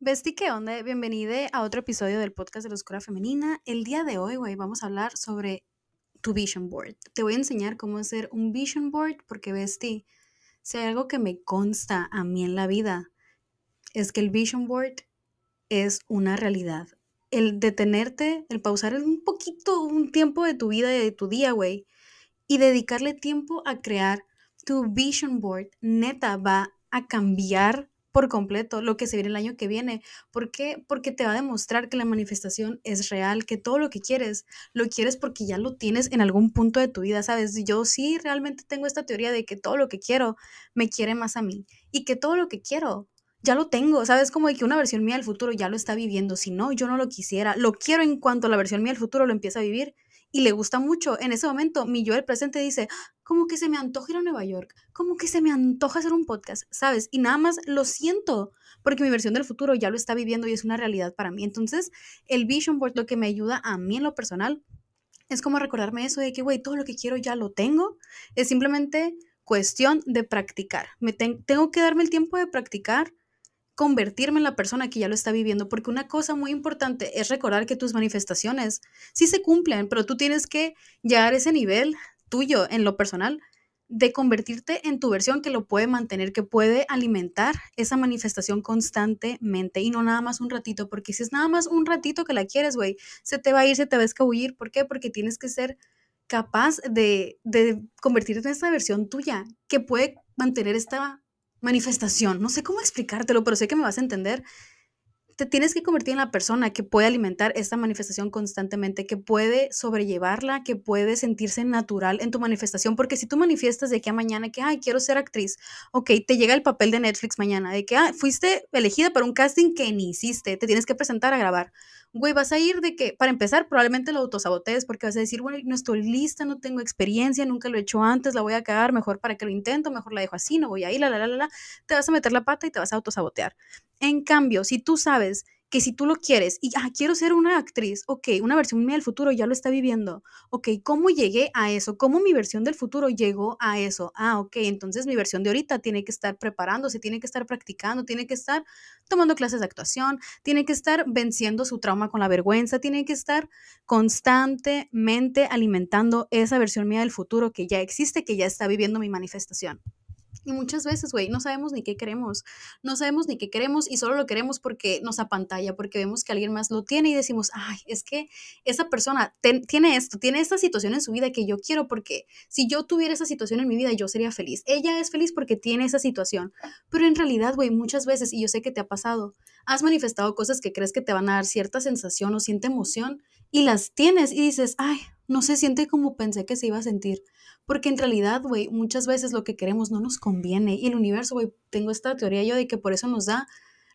Besti, ¿qué onda? Bienvenida a otro episodio del podcast de la Oscura Femenina. El día de hoy, güey, vamos a hablar sobre tu vision board. Te voy a enseñar cómo hacer un vision board porque, Besti, si hay algo que me consta a mí en la vida, es que el vision board es una realidad. El detenerte, el pausar un poquito, un tiempo de tu vida y de tu día, güey, y dedicarle tiempo a crear tu vision board, neta, va a cambiar por completo lo que se viene el año que viene. ¿Por qué? Porque te va a demostrar que la manifestación es real, que todo lo que quieres, lo quieres porque ya lo tienes en algún punto de tu vida, ¿sabes? Yo sí realmente tengo esta teoría de que todo lo que quiero me quiere más a mí y que todo lo que quiero ya lo tengo, ¿sabes? Como de que una versión mía del futuro ya lo está viviendo. Si no, yo no lo quisiera. Lo quiero en cuanto la versión mía del futuro lo empieza a vivir y le gusta mucho. En ese momento, mi yo del presente dice, como que se me antoja ir a Nueva York, como que se me antoja hacer un podcast, ¿sabes? Y nada más lo siento, porque mi versión del futuro ya lo está viviendo y es una realidad para mí. Entonces, el vision board lo que me ayuda a mí en lo personal es como recordarme eso de que, güey, todo lo que quiero ya lo tengo. Es simplemente cuestión de practicar. Me tengo que darme el tiempo de practicar convertirme en la persona que ya lo está viviendo, porque una cosa muy importante es recordar que tus manifestaciones sí se cumplen, pero tú tienes que llegar a ese nivel tuyo en lo personal de convertirte en tu versión que lo puede mantener, que puede alimentar esa manifestación constantemente y no nada más un ratito, porque si es nada más un ratito que la quieres, güey, se te va a ir, se te va a escabullir. ¿Por qué? Porque tienes que ser capaz de, de convertirte en esa versión tuya que puede mantener esta manifestación. No sé cómo explicártelo, pero sé que me vas a entender. Te tienes que convertir en la persona que puede alimentar esta manifestación constantemente, que puede sobrellevarla, que puede sentirse natural en tu manifestación, porque si tú manifiestas de que a mañana que, ay, quiero ser actriz, ok, te llega el papel de Netflix mañana, de que, ah, fuiste elegida para un casting que ni hiciste, te tienes que presentar a grabar güey, vas a ir de que, para empezar, probablemente lo autosabotees porque vas a decir, bueno, no estoy lista, no tengo experiencia, nunca lo he hecho antes, la voy a cagar, mejor para que lo intento, mejor la dejo así, no voy a ir, la, la, la, la, te vas a meter la pata y te vas a autosabotear. En cambio, si tú sabes que si tú lo quieres y ah, quiero ser una actriz, ok, una versión mía del futuro ya lo está viviendo, ok, ¿cómo llegué a eso? ¿Cómo mi versión del futuro llegó a eso? Ah, ok, entonces mi versión de ahorita tiene que estar preparándose, tiene que estar practicando, tiene que estar tomando clases de actuación, tiene que estar venciendo su trauma con la vergüenza, tiene que estar constantemente alimentando esa versión mía del futuro que ya existe, que ya está viviendo mi manifestación. Y muchas veces, güey, no sabemos ni qué queremos. No sabemos ni qué queremos y solo lo queremos porque nos apantalla, porque vemos que alguien más lo tiene y decimos, ay, es que esa persona tiene esto, tiene esta situación en su vida que yo quiero porque si yo tuviera esa situación en mi vida, yo sería feliz. Ella es feliz porque tiene esa situación. Pero en realidad, güey, muchas veces, y yo sé que te ha pasado, has manifestado cosas que crees que te van a dar cierta sensación o siente emoción y las tienes y dices, ay, no se siente como pensé que se iba a sentir. Porque en realidad, güey, muchas veces lo que queremos no nos conviene. Y el universo, güey, tengo esta teoría yo de que por eso nos da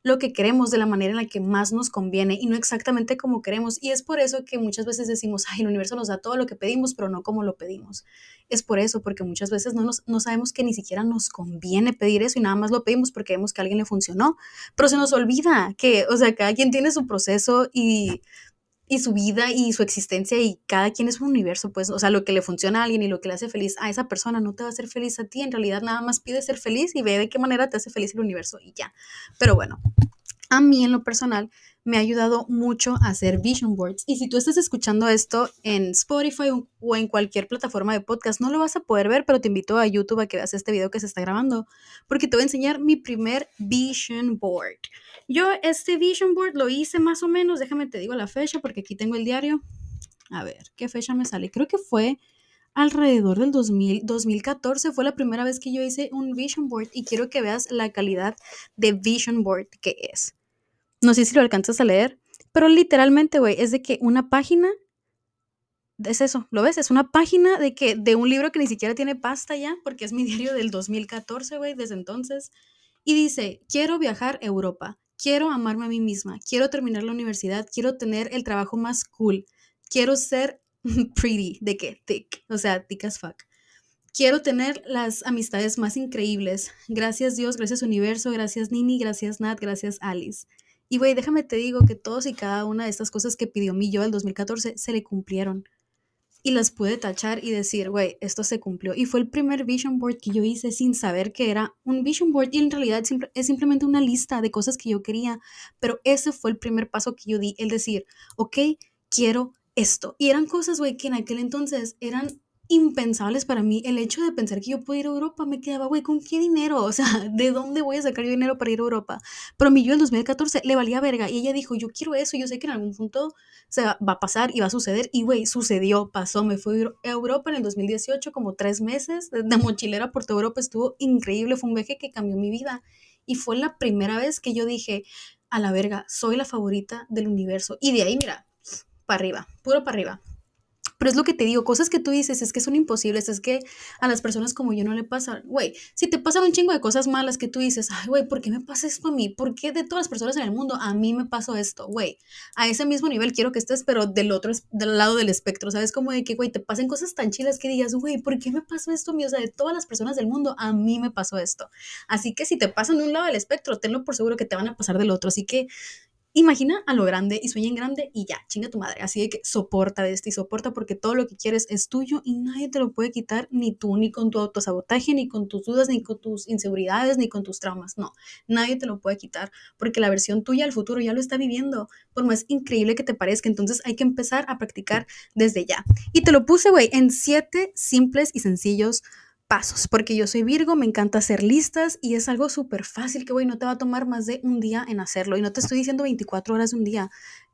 lo que queremos de la manera en la que más nos conviene y no exactamente como queremos. Y es por eso que muchas veces decimos, ay, el universo nos da todo lo que pedimos, pero no como lo pedimos. Es por eso, porque muchas veces no, nos, no sabemos que ni siquiera nos conviene pedir eso y nada más lo pedimos porque vemos que a alguien le funcionó. Pero se nos olvida que, o sea, cada quien tiene su proceso y y su vida y su existencia y cada quien es un universo, pues, o sea, lo que le funciona a alguien y lo que le hace feliz a esa persona no te va a hacer feliz a ti, en realidad nada más pide ser feliz y ve de qué manera te hace feliz el universo y ya. Pero bueno, a mí en lo personal me ha ayudado mucho a hacer vision boards. Y si tú estás escuchando esto en Spotify o en cualquier plataforma de podcast, no lo vas a poder ver, pero te invito a YouTube a que veas este video que se está grabando, porque te voy a enseñar mi primer vision board. Yo este vision board lo hice más o menos, déjame te digo la fecha, porque aquí tengo el diario. A ver, ¿qué fecha me sale? Creo que fue alrededor del 2000, 2014 fue la primera vez que yo hice un vision board y quiero que veas la calidad de vision board que es. No sé si lo alcanzas a leer, pero literalmente, güey, es de que una página es eso, ¿lo ves? Es una página de que de un libro que ni siquiera tiene pasta ya, porque es mi diario del 2014, güey, desde entonces. Y dice, quiero viajar a Europa, quiero amarme a mí misma, quiero terminar la universidad, quiero tener el trabajo más cool, quiero ser pretty, de qué, thick, o sea, thick as fuck. Quiero tener las amistades más increíbles. Gracias Dios, gracias universo, gracias Nini, gracias Nat, gracias Alice. Y güey, déjame te digo que todos y cada una de estas cosas que pidió mi yo el 2014 se le cumplieron. y las pude tachar y decir, güey, esto se cumplió. Y fue el primer vision board que yo hice sin saber que era un vision board y en realidad es simplemente una lista de cosas que yo quería, pero ese fue el primer paso que yo di, el decir, ok, quiero esto. Y eran cosas, güey, que en aquel entonces eran impensables para mí. El hecho de pensar que yo puedo ir a Europa me quedaba, güey, ¿con qué dinero? O sea, ¿de dónde voy a sacar yo dinero para ir a Europa? Pero mí yo en 2014 le valía verga y ella dijo, yo quiero eso, yo sé que en algún punto se va, a pasar y va a suceder. Y, güey, sucedió, pasó. Me fui a Europa en el 2018 como tres meses de mochilera por toda Europa. Estuvo increíble, fue un viaje que cambió mi vida. Y fue la primera vez que yo dije, a la verga, soy la favorita del universo. Y de ahí, mira, para arriba, puro para arriba. Pero es lo que te digo, cosas que tú dices es que son imposibles, es que a las personas como yo no le pasa. Güey, si te pasan un chingo de cosas malas que tú dices, ay, güey, ¿por qué me pasa esto a mí? ¿Por qué de todas las personas en el mundo a mí me pasó esto? Güey, a ese mismo nivel quiero que estés, pero del otro, del lado del espectro, ¿sabes? Como de que, güey, te pasen cosas tan chilas que digas, güey, ¿por qué me pasó esto a mí? O sea, de todas las personas del mundo, a mí me pasó esto. Así que si te pasan de un lado del espectro, tenlo por seguro que te van a pasar del otro. Así que Imagina a lo grande y sueña en grande y ya, chinga tu madre. Así que soporta de esto y soporta porque todo lo que quieres es tuyo y nadie te lo puede quitar, ni tú, ni con tu autosabotaje, ni con tus dudas, ni con tus inseguridades, ni con tus traumas. No, nadie te lo puede quitar porque la versión tuya del futuro ya lo está viviendo, por más increíble que te parezca. Entonces hay que empezar a practicar desde ya. Y te lo puse, güey, en siete simples y sencillos pasos, porque yo soy Virgo, me encanta hacer listas y es algo súper fácil que, güey, no te va a tomar más de un día en hacerlo. Y no te estoy diciendo 24 horas de un día.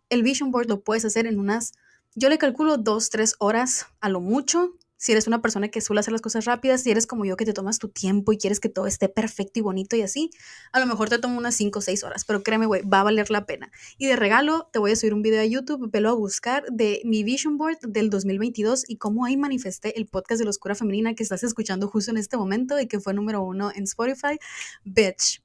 El Vision Board lo puedes hacer en unas, yo le calculo dos, tres horas a lo mucho si eres una persona que suele hacer las cosas rápidas, si eres como yo que te tomas tu tiempo y quieres que todo esté perfecto y bonito y así, a lo mejor te toma unas 5 o 6 horas, pero créeme, güey, va a valer la pena. Y de regalo, te voy a subir un video a YouTube, velo a buscar, de mi Vision Board del 2022 y cómo ahí manifesté el podcast de la oscura femenina que estás escuchando justo en este momento y que fue número uno en Spotify. Bitch,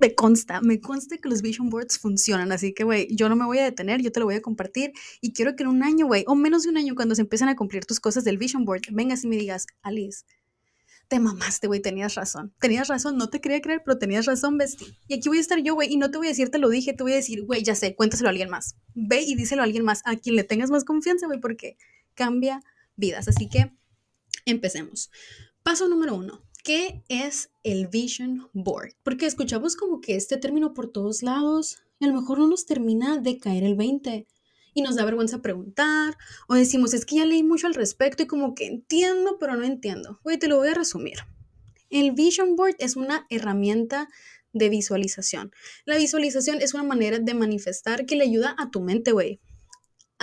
me consta, me consta que los vision boards funcionan, así que, güey, yo no me voy a detener, yo te lo voy a compartir y quiero que en un año, güey, o menos de un año, cuando se empiecen a cumplir tus cosas del vision board, vengas y me digas, Alice, te mamaste, güey, tenías razón, tenías razón, no te quería creer, pero tenías razón, Bestie. Y aquí voy a estar yo, güey, y no te voy a decir, te lo dije, te voy a decir, güey, ya sé, cuéntaselo a alguien más. Ve y díselo a alguien más, a quien le tengas más confianza, güey, porque cambia vidas. Así que empecemos. Paso número uno, ¿Qué es el Vision Board? Porque escuchamos como que este término por todos lados y a lo mejor no nos termina de caer el 20 y nos da vergüenza preguntar o decimos, es que ya leí mucho al respecto y como que entiendo, pero no entiendo. Güey, te lo voy a resumir. El Vision Board es una herramienta de visualización. La visualización es una manera de manifestar que le ayuda a tu mente, güey,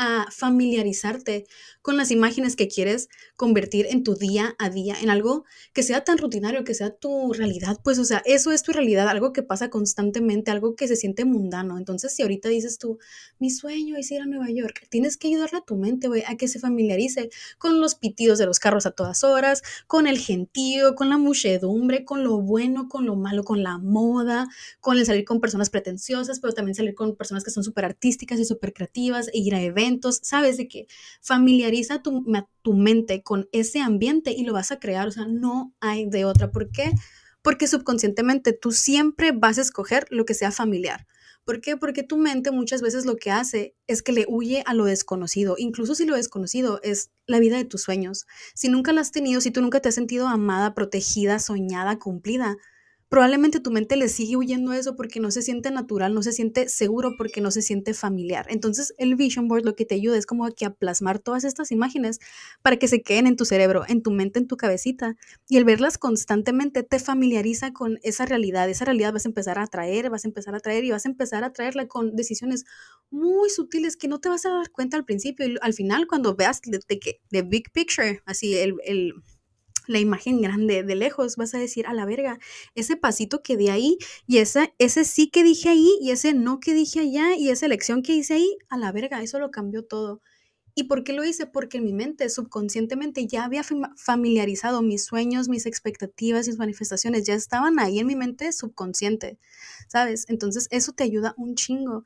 a familiarizarte con las imágenes que quieres convertir en tu día a día, en algo que sea tan rutinario, que sea tu realidad, pues, o sea, eso es tu realidad, algo que pasa constantemente, algo que se siente mundano. Entonces, si ahorita dices tú, mi sueño es ir a Nueva York, tienes que ayudarle a tu mente, a que se familiarice con los pitidos de los carros a todas horas, con el gentío, con la muchedumbre, con lo bueno, con lo malo, con la moda, con el salir con personas pretenciosas, pero también salir con personas que son súper artísticas y súper creativas e ir a eventos sabes de que familiariza tu, tu mente con ese ambiente y lo vas a crear, o sea, no hay de otra. ¿Por qué? Porque subconscientemente tú siempre vas a escoger lo que sea familiar. ¿Por qué? Porque tu mente muchas veces lo que hace es que le huye a lo desconocido, incluso si lo desconocido es la vida de tus sueños. Si nunca la has tenido, si tú nunca te has sentido amada, protegida, soñada, cumplida, probablemente tu mente le sigue huyendo a eso porque no se siente natural, no se siente seguro, porque no se siente familiar. Entonces el vision board lo que te ayuda es como que a plasmar todas estas imágenes para que se queden en tu cerebro, en tu mente, en tu cabecita. Y el verlas constantemente te familiariza con esa realidad. Esa realidad vas a empezar a atraer, vas a empezar a atraer y vas a empezar a atraerla con decisiones muy sutiles que no te vas a dar cuenta al principio. Y al final cuando veas de, que the big picture, así el la imagen grande de lejos, vas a decir, a la verga, ese pasito que di ahí y esa, ese sí que dije ahí y ese no que dije allá y esa elección que hice ahí, a la verga, eso lo cambió todo. ¿Y por qué lo hice? Porque en mi mente subconscientemente ya había familiarizado mis sueños, mis expectativas, mis manifestaciones, ya estaban ahí en mi mente subconsciente, ¿sabes? Entonces eso te ayuda un chingo.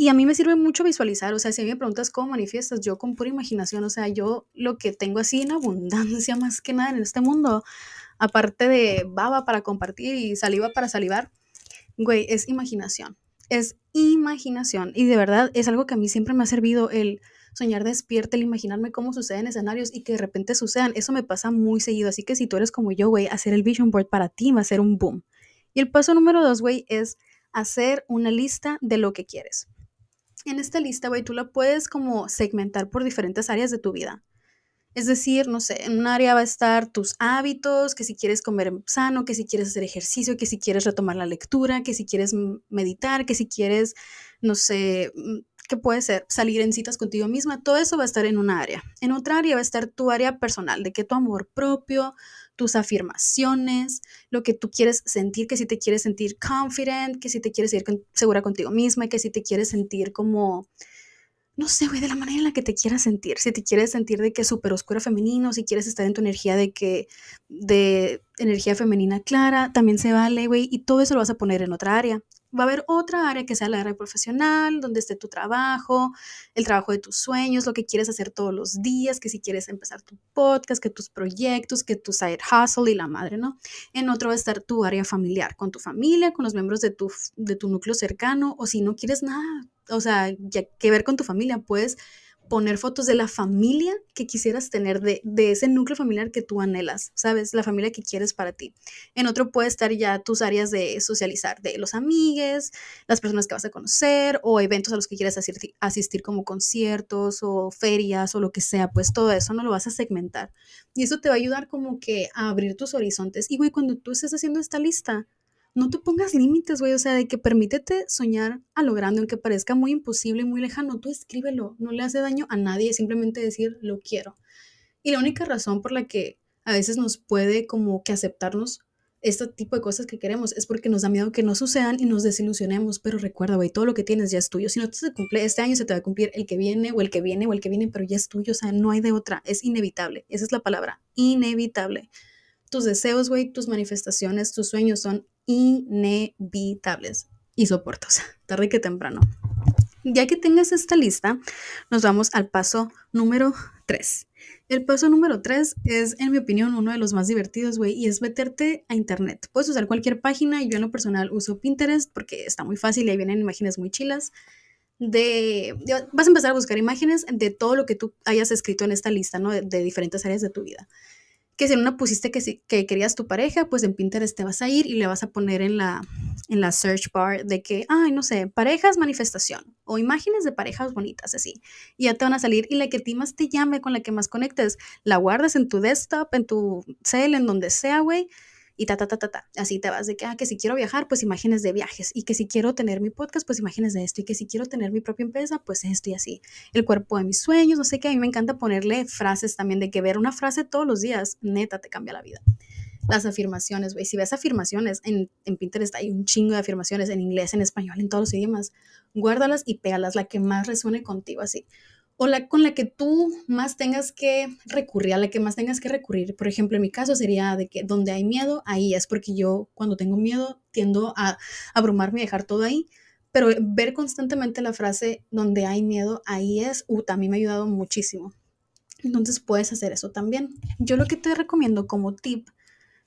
Y a mí me sirve mucho visualizar, o sea, si me preguntas cómo manifiestas, yo con pura imaginación, o sea, yo lo que tengo así en abundancia más que nada en este mundo, aparte de baba para compartir y saliva para salivar, güey, es imaginación, es imaginación. Y de verdad es algo que a mí siempre me ha servido el soñar despierta, el imaginarme cómo suceden escenarios y que de repente sucedan. Eso me pasa muy seguido. Así que si tú eres como yo, güey, hacer el vision board para ti va a ser un boom. Y el paso número dos, güey, es hacer una lista de lo que quieres. En esta lista, güey, tú la puedes como segmentar por diferentes áreas de tu vida. Es decir, no sé, en un área va a estar tus hábitos, que si quieres comer sano, que si quieres hacer ejercicio, que si quieres retomar la lectura, que si quieres meditar, que si quieres, no sé, ¿qué puede ser? Salir en citas contigo misma. Todo eso va a estar en una área. En otra área va a estar tu área personal, de que tu amor propio, tus afirmaciones, lo que tú quieres sentir, que si te quieres sentir confident, que si te quieres sentir segura contigo misma, que si te quieres sentir como no sé, güey, de la manera en la que te quieras sentir. Si te quieres sentir de que es súper oscura femenino, si quieres estar en tu energía de que, de energía femenina clara, también se vale, güey, y todo eso lo vas a poner en otra área. Va a haber otra área que sea la área profesional, donde esté tu trabajo, el trabajo de tus sueños, lo que quieres hacer todos los días, que si quieres empezar tu podcast, que tus proyectos, que tu side hustle y la madre, ¿no? En otro va a estar tu área familiar, con tu familia, con los miembros de tu, de tu núcleo cercano, o si no quieres nada, o sea, ya que ver con tu familia, puedes poner fotos de la familia que quisieras tener, de, de, ese núcleo familiar que tú anhelas, ¿sabes? La familia que quieres para ti. En otro puede estar ya tus áreas de socializar, de los amigues, las personas que vas a conocer o eventos a los que quieres asistir, asistir como conciertos o ferias o lo que sea, pues todo eso no lo vas a segmentar. Y eso te va a ayudar como que a abrir tus horizontes. Y güey, cuando tú estés haciendo esta lista, no te pongas límites, güey, o sea, de que permítete soñar a lo grande, aunque parezca muy imposible y muy lejano, tú escríbelo, no le hace daño a nadie, simplemente decir lo quiero. Y la única razón por la que a veces nos puede como que aceptarnos este tipo de cosas que queremos es porque nos da miedo que no sucedan y nos desilusionemos, pero recuerda, güey, todo lo que tienes ya es tuyo. Si no te se cumple este año, se te va a cumplir el que viene o el que viene o el que viene, pero ya es tuyo, o sea, no hay de otra, es inevitable, esa es la palabra, inevitable. Tus deseos, güey, tus manifestaciones, tus sueños son inevitables y soportos, tarde que temprano. Ya que tengas esta lista, nos vamos al paso número 3. El paso número 3 es, en mi opinión, uno de los más divertidos, güey, y es meterte a internet. Puedes usar cualquier página yo en lo personal uso Pinterest porque está muy fácil y ahí vienen imágenes muy chilas. De, vas a empezar a buscar imágenes de todo lo que tú hayas escrito en esta lista, ¿no? de diferentes áreas de tu vida que si en una pusiste que, que querías tu pareja, pues en Pinterest te vas a ir y le vas a poner en la, en la search bar de que, ay, no sé, parejas manifestación o imágenes de parejas bonitas, así. Y ya te van a salir y la que a más te llame, con la que más conectes, la guardas en tu desktop, en tu cel, en donde sea, güey y ta, ta, ta, ta, ta. Así te vas de que, ah, que si quiero viajar, pues imágenes de viajes. Y que si quiero tener mi podcast, pues imágenes de esto. Y que si quiero tener mi propia empresa, pues esto y así. El cuerpo de mis sueños, no sé qué. A mí me encanta ponerle frases también, de que ver una frase todos los días, neta, te cambia la vida. Las afirmaciones, güey. Si ves afirmaciones, en, en Pinterest hay un chingo de afirmaciones en inglés, en español, en todos los idiomas. Guárdalas y pégalas, la que más resuene contigo, así o la con la que tú más tengas que recurrir, a la que más tengas que recurrir. Por ejemplo, en mi caso sería de que donde hay miedo, ahí es porque yo cuando tengo miedo tiendo a abrumarme y dejar todo ahí. Pero ver constantemente la frase donde hay miedo, ahí es, uh, también me ha ayudado muchísimo. Entonces puedes hacer eso también. Yo lo que te recomiendo como tip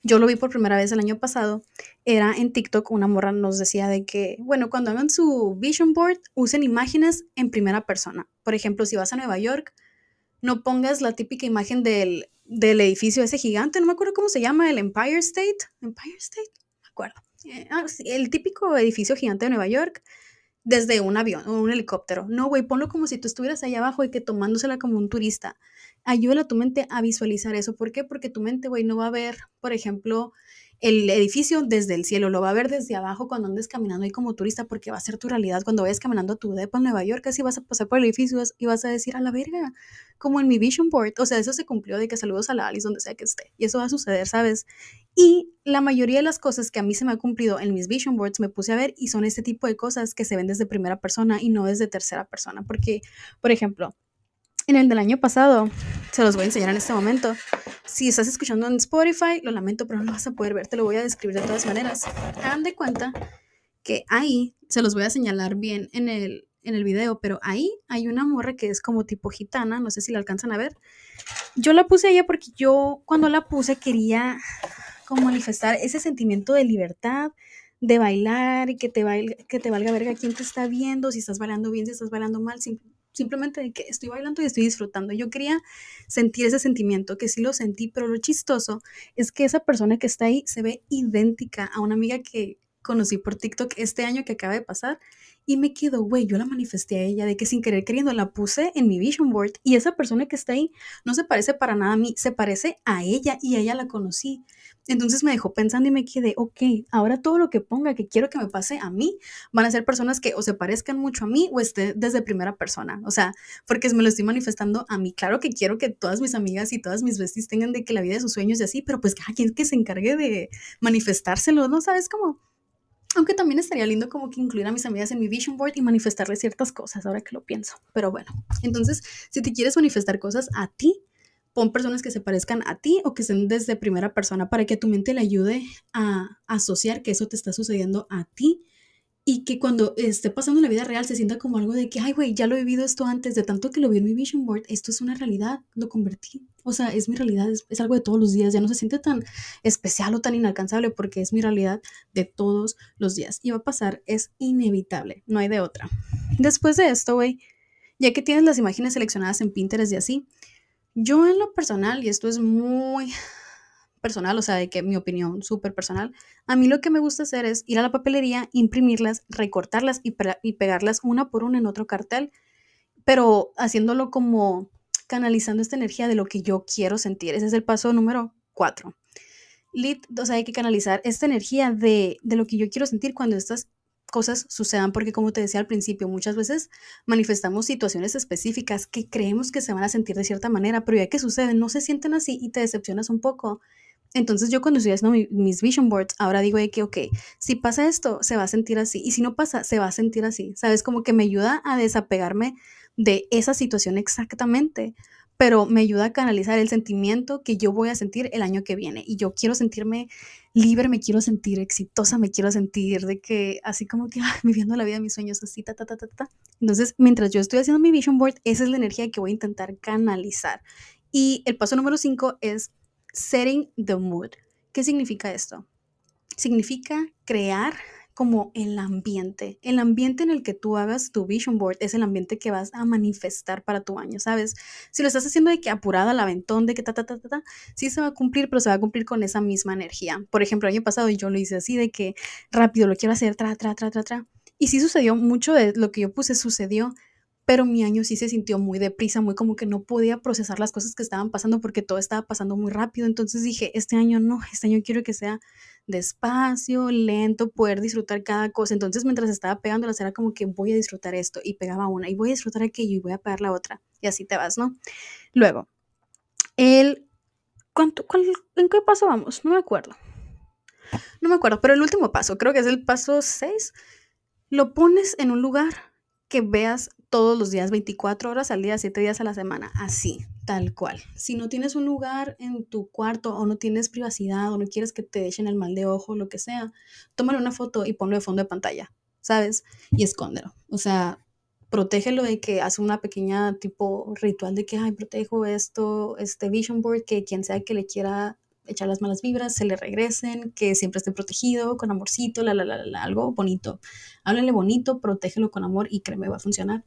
yo lo vi por primera vez el año pasado, era en TikTok, una morra nos decía de que, bueno, cuando hagan su vision board, usen imágenes en primera persona. Por ejemplo, si vas a Nueva York, no pongas la típica imagen del, del edificio ese gigante, no me acuerdo cómo se llama, el Empire State. Empire State, me acuerdo. Eh, ah, el típico edificio gigante de Nueva York desde un avión o un helicóptero. No, güey, ponlo como si tú estuvieras allá abajo y que tomándosela como un turista ayúdala a tu mente a visualizar eso. ¿Por qué? Porque tu mente, güey, no va a ver, por ejemplo, el edificio desde el cielo, lo va a ver desde abajo cuando andes caminando ahí como turista, porque va a ser tu realidad. Cuando vayas caminando a tu depa en Nueva York, así vas a pasar por el edificio y vas a decir, a la verga, como en mi vision board. O sea, eso se cumplió de que saludos a la Alice donde sea que esté. Y eso va a suceder, ¿sabes? Y la mayoría de las cosas que a mí se me ha cumplido en mis vision boards me puse a ver y son este tipo de cosas que se ven desde primera persona y no desde tercera persona. Porque, por ejemplo, en el del año pasado, se los voy a enseñar en este momento. Si estás escuchando en Spotify, lo lamento, pero no lo vas a poder ver, te lo voy a describir de todas maneras. Hagan de cuenta que ahí, se los voy a señalar bien en el, en el video, pero ahí hay una morra que es como tipo gitana, no sé si la alcanzan a ver. Yo la puse allá porque yo cuando la puse quería como manifestar ese sentimiento de libertad, de bailar y que te, valga, que te valga verga quién te está viendo, si estás bailando bien, si estás bailando mal, simplemente de que estoy bailando y estoy disfrutando. Yo quería sentir ese sentimiento, que sí lo sentí, pero lo chistoso es que esa persona que está ahí se ve idéntica a una amiga que conocí por TikTok este año que acaba de pasar y me quedo, güey, yo la manifesté a ella de que sin querer queriendo la puse en mi vision board y esa persona que está ahí no se parece para nada a mí, se parece a ella y a ella la conocí. Entonces me dejó pensando y me quedé, ok, ahora todo lo que ponga que quiero que me pase a mí van a ser personas que o se parezcan mucho a mí o esté desde primera persona. O sea, porque me lo estoy manifestando a mí. Claro que quiero que todas mis amigas y todas mis besties tengan de que la vida de sus sueños y así, pero pues cada quien que se encargue de manifestárselo, ¿no? ¿Sabes cómo? Aunque también estaría lindo como que incluir a mis amigas en mi vision board y manifestarles ciertas cosas, ahora que lo pienso. Pero bueno, entonces, si te quieres manifestar cosas a ti, pon personas que se parezcan a ti o que estén desde primera persona para que tu mente le ayude a asociar que eso te está sucediendo a ti y que cuando esté pasando en la vida real se sienta como algo de que, ay, güey, ya lo he vivido esto antes, de tanto que lo vi en mi vision board, esto es una realidad, lo convertí. O sea, es mi realidad, es, algo de todos los días, ya no se siente tan especial o tan inalcanzable porque es mi realidad de todos los días. Y va a pasar, es inevitable, no hay de otra. Después de esto, güey, ya que tienes las imágenes seleccionadas en Pinterest y así, yo en lo personal, y esto es muy personal, o sea, de que mi opinión súper personal, a mí lo que me gusta hacer es ir a la papelería, imprimirlas, recortarlas y, y pegarlas una por una en otro cartel, pero haciéndolo como canalizando esta energía de lo que yo quiero sentir. Ese es el paso número cuatro. o sea, hay que canalizar esta energía de, de lo que yo quiero sentir cuando estas cosas sucedan, porque como te decía al principio, muchas veces manifestamos situaciones específicas que creemos que se van a sentir de cierta manera, pero ya que suceden, no se sienten así y te decepcionas un poco. Entonces yo cuando estoy haciendo mis vision boards, ahora digo de que, ok, si pasa esto, se va a sentir así. Y si no pasa, se va a sentir así. ¿Sabes? Como que me ayuda a desapegarme de esa situación exactamente, pero me ayuda a canalizar el sentimiento que yo voy a sentir el año que viene. Y yo quiero sentirme libre, me quiero sentir exitosa, me quiero sentir de que así como que viviendo la vida de mis sueños, así, ta, ta, ta, ta, ta. Entonces, mientras yo estoy haciendo mi vision board, esa es la energía que voy a intentar canalizar. Y el paso número cinco es setting the mood. ¿Qué significa esto? Significa crear como el ambiente. El ambiente en el que tú hagas tu vision board es el ambiente que vas a manifestar para tu año, ¿sabes? Si lo estás haciendo de que apurada al aventón, de que ta, ta, ta, ta, ta, sí se va a cumplir, pero se va a cumplir con esa misma energía. Por ejemplo, el año pasado yo lo hice así, de que rápido lo quiero hacer, tra, tra, tra, tra, tra. Y sí sucedió, mucho de lo que yo puse sucedió, pero mi año sí se sintió muy deprisa, muy como que no podía procesar las cosas que estaban pasando porque todo estaba pasando muy rápido. Entonces dije, este año no, este año quiero que sea despacio, lento, poder disfrutar cada cosa. Entonces mientras estaba pegando la era como que voy a disfrutar esto y pegaba una y voy a disfrutar aquello y voy a pegar la otra. Y así te vas, ¿no? Luego, el... ¿cuánto, cuál, ¿En qué paso vamos? No me acuerdo. No me acuerdo, pero el último paso, creo que es el paso 6, lo pones en un lugar que veas todos los días, 24 horas al día, 7 días a la semana, así, tal cual. Si no tienes un lugar en tu cuarto o no tienes privacidad o no quieres que te echen el mal de ojo, lo que sea, tómale una foto y ponlo de fondo de pantalla, ¿sabes? Y escóndelo. O sea, protégelo de que hace una pequeña tipo ritual de que, ay, protejo esto, este vision board, que quien sea que le quiera echar las malas vibras, se le regresen, que siempre esté protegido, con amorcito, la, la, la, algo bonito. Háblale bonito, protégelo con amor y créeme, va a funcionar.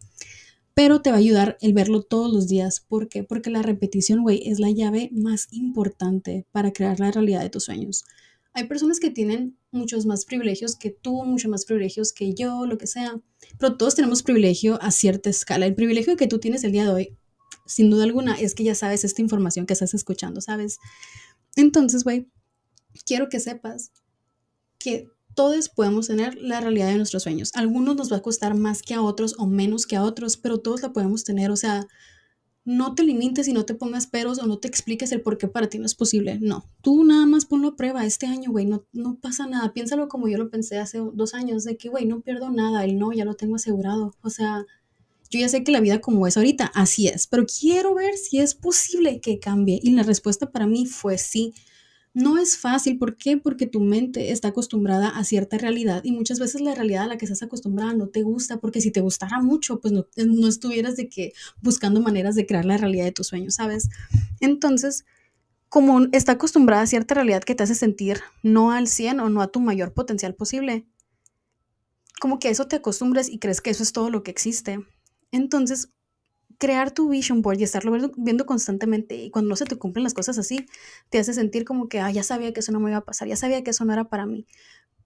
Pero te va a ayudar el verlo todos los días. ¿Por qué? Porque la repetición, güey, es la llave más importante para crear la realidad de tus sueños. Hay personas que tienen muchos más privilegios que tú, muchos más privilegios que yo, lo que sea, pero todos tenemos privilegio a cierta escala. El privilegio que tú tienes el día de hoy, sin duda alguna, es que ya sabes esta información que estás escuchando, ¿sabes? Entonces, güey, quiero que sepas que todos podemos tener la realidad de nuestros sueños. algunos nos va a costar más que a otros o menos que a otros, pero todos la podemos tener. O sea, no te limites y no te pongas peros o no te expliques el por qué para ti no es posible. No, tú nada más ponlo a prueba este año, güey. No, no pasa nada. Piénsalo como yo lo pensé hace dos años, de que, güey, no pierdo nada. El no, ya lo tengo asegurado. O sea, yo ya sé que la vida como es ahorita, así es, pero quiero ver si es posible que cambie. Y la respuesta para mí fue sí. No es fácil, ¿por qué? Porque tu mente está acostumbrada a cierta realidad y muchas veces la realidad a la que estás acostumbrada no te gusta, porque si te gustara mucho, pues no, no estuvieras de que buscando maneras de crear la realidad de tus sueños, ¿sabes? Entonces, como está acostumbrada a cierta realidad que te hace sentir no al 100 o no a tu mayor potencial posible, como que eso te acostumbres y crees que eso es todo lo que existe. Entonces, crear tu vision board y estarlo viendo, constantemente y cuando no se te cumplen las cosas así, te hace sentir como que, ah, ya sabía que eso no me iba a pasar, ya sabía que eso no era para mí.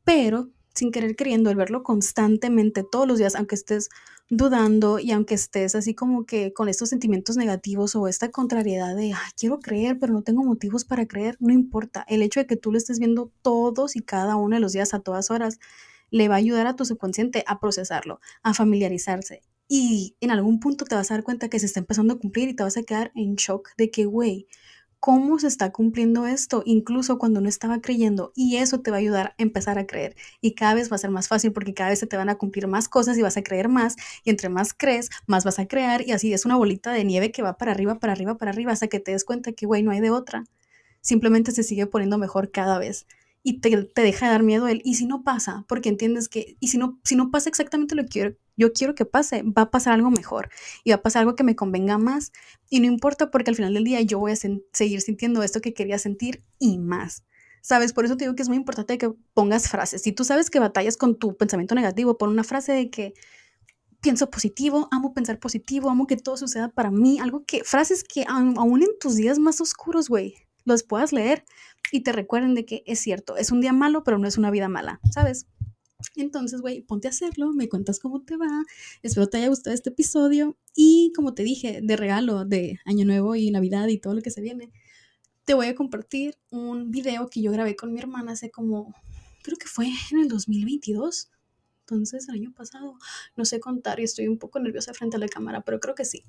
Pero sin querer queriendo, el verlo constantemente todos los días, aunque estés dudando y aunque estés así como que con estos sentimientos negativos o esta contrariedad de, quiero creer, pero no tengo motivos para creer, no importa. El hecho de que tú lo estés viendo todos y cada uno de los días a todas horas, le va a ayudar a tu subconsciente a procesarlo, a familiarizarse. Y en algún punto te vas a dar cuenta que se está empezando a cumplir y te vas a quedar en shock de que, güey, cómo se está cumpliendo esto, incluso cuando no estaba creyendo. Y eso te va a ayudar a empezar a creer. Y cada vez va a ser más fácil porque cada vez se te van a cumplir más cosas y vas a creer más. Y entre más crees, más vas a crear. Y así es una bolita de nieve que va para arriba, para arriba, para arriba, hasta que te des cuenta que, güey, no hay de otra. Simplemente se sigue poniendo mejor cada vez. Y te, te deja de dar miedo él. Y si no pasa, porque entiendes que, y si no, si no pasa exactamente lo que yo quiero que pase, va a pasar algo mejor y va a pasar algo que me convenga más y no importa porque al final del día yo voy a seguir sintiendo esto que quería sentir y más. ¿Sabes? Por eso te digo que es muy importante que pongas frases. Si tú sabes que batallas con tu pensamiento negativo, pon una frase de que pienso positivo, amo pensar positivo, amo que todo suceda para mí, algo que, frases que aún en tus días más oscuros, güey, los puedas leer y te recuerden de que es cierto, es un día malo, pero no es una vida mala, ¿sabes? Entonces, güey, ponte a hacerlo, me cuentas cómo te va. Espero te haya gustado este episodio. Y como te dije, de regalo de Año Nuevo y Navidad y todo lo que se viene, te voy a compartir un video que yo grabé con mi hermana hace como, creo que fue en el 2022. Entonces, el año pasado, no sé contar y estoy un poco nerviosa frente a la cámara, pero creo que sí.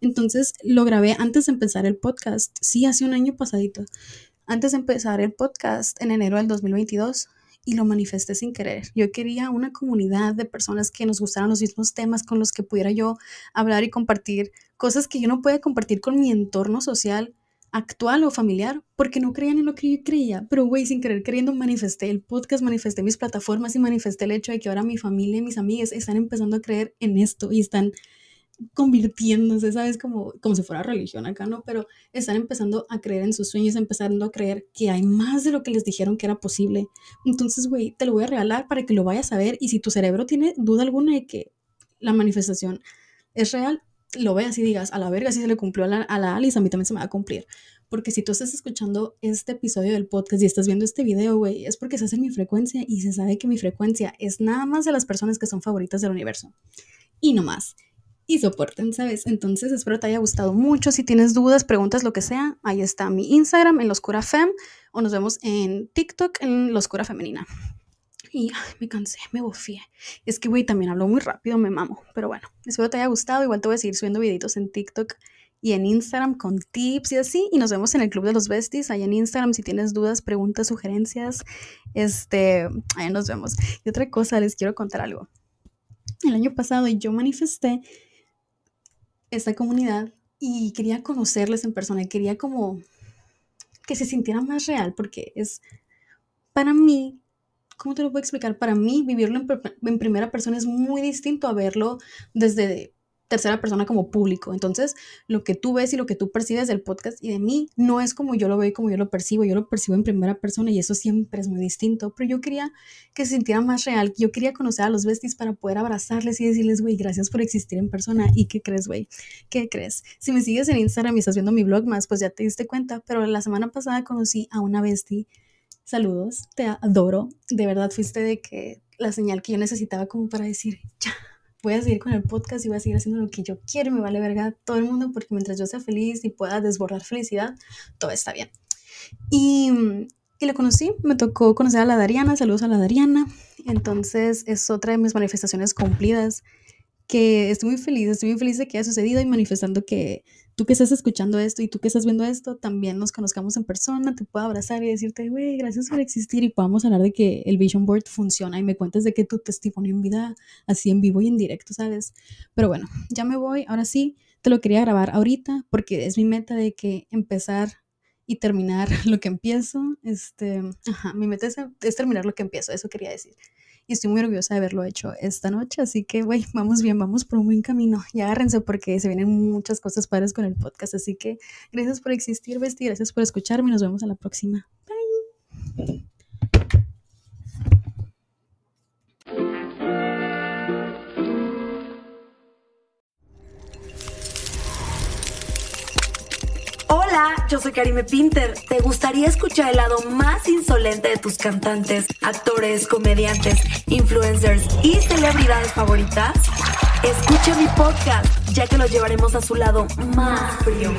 Entonces, lo grabé antes de empezar el podcast. Sí, hace un año pasadito. Antes de empezar el podcast en enero del 2022 y lo manifesté sin querer. Yo quería una comunidad de personas que nos gustaran los mismos temas con los que pudiera yo hablar y compartir cosas que yo no podía compartir con mi entorno social actual o familiar porque no creían en lo que yo creía. Pero, güey, sin querer queriendo manifesté el podcast, manifesté mis plataformas y manifesté el hecho de que ahora mi familia y mis amigas están empezando a creer en esto y están convirtiéndose, ¿sabes? Como, como si fuera religión acá, ¿no? Pero están empezando a creer en sus sueños, empezando a creer que hay más de lo que les dijeron que era posible. Entonces, güey, te lo voy a regalar para que lo vayas a ver y si tu cerebro tiene duda alguna de que la manifestación es real, lo veas y digas, a la verga, si se le cumplió a la, a la Alice, a mí también se me va a cumplir. Porque si tú estás escuchando este episodio del podcast y estás viendo este video, güey, es porque se hace mi frecuencia y se sabe que mi frecuencia es nada más de las personas que son favoritas del universo. Y no más y soporten, ¿sabes? Entonces espero te haya gustado mucho. Si tienes dudas, preguntas, lo que sea, ahí está mi Instagram en Loscura Fem o nos vemos en TikTok en Loscura Femenina. Y me cansé, me bofié. Es que, güey, también hablo muy rápido, me mamo. Pero bueno, espero te haya gustado. Igual te voy a seguir subiendo videitos en TikTok y en Instagram con tips y así. Y nos vemos en el Club de los Besties, ahí en Instagram. Si tienes dudas, preguntas, sugerencias, este, ahí nos vemos. Y otra cosa, les quiero contar algo. El año pasado yo manifesté esta comunidad y quería conocerles en persona, quería como que se sintiera más real, porque es para mí, ¿cómo te lo puedo explicar? Para mí vivirlo en, en primera persona es muy distinto a verlo desde tercera persona como público. Entonces, lo que tú ves y lo que tú percibes del podcast y de mí no es como yo lo veo y como yo lo percibo, yo lo percibo en primera persona y eso siempre es muy distinto, pero yo quería que se sintiera más real, yo quería conocer a los besties para poder abrazarles y decirles, güey, gracias por existir en persona. ¿Y qué crees, güey? ¿Qué crees? Si me sigues en Instagram y estás viendo mi blog más, pues ya te diste cuenta, pero la semana pasada conocí a una bestie. Saludos, te adoro. De verdad fuiste de que la señal que yo necesitaba como para decir, ya, voy a seguir con el podcast y voy a seguir haciendo lo que yo quiero me vale verga todo el mundo porque mientras yo sea feliz y pueda desbordar felicidad, todo está bien. Y, y la conocí, me tocó conocer a la Dariana, saludos a la Dariana, entonces es otra de mis manifestaciones cumplidas que estoy muy feliz, estoy muy feliz de que haya sucedido y manifestando que tú que estás escuchando esto y tú que estás viendo esto, también nos conozcamos en persona, te puedo abrazar y decirte, güey, gracias por existir y podamos hablar de que el Vision Board funciona y me cuentes de que tu testimonio en vida, así en vivo y en directo, ¿sabes? Pero bueno, ya me voy, ahora sí, te lo quería grabar ahorita porque es mi meta de que empezar y terminar lo que empiezo, este, ajá, mi meta es, es terminar lo que empiezo, eso quería decir y estoy muy orgullosa de haberlo hecho esta noche. Así que, güey, vamos bien, vamos por un buen camino. Y agárrense porque se vienen muchas cosas padres con el podcast. Así que gracias por existir, Besti, gracias por escucharme y nos vemos a la próxima. Yo soy Karime Pinter. ¿Te gustaría escuchar el lado más insolente de tus cantantes, actores, comediantes, influencers y celebridades favoritas? Escucha mi podcast, ya que los llevaremos a su lado más frío.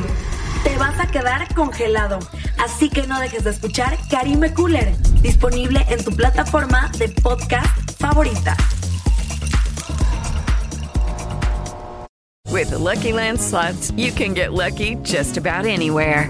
Te vas a quedar congelado, así que no dejes de escuchar Karime Cooler, disponible en tu plataforma de podcast favorita. With the Lucky Land slots, you can get lucky just about anywhere.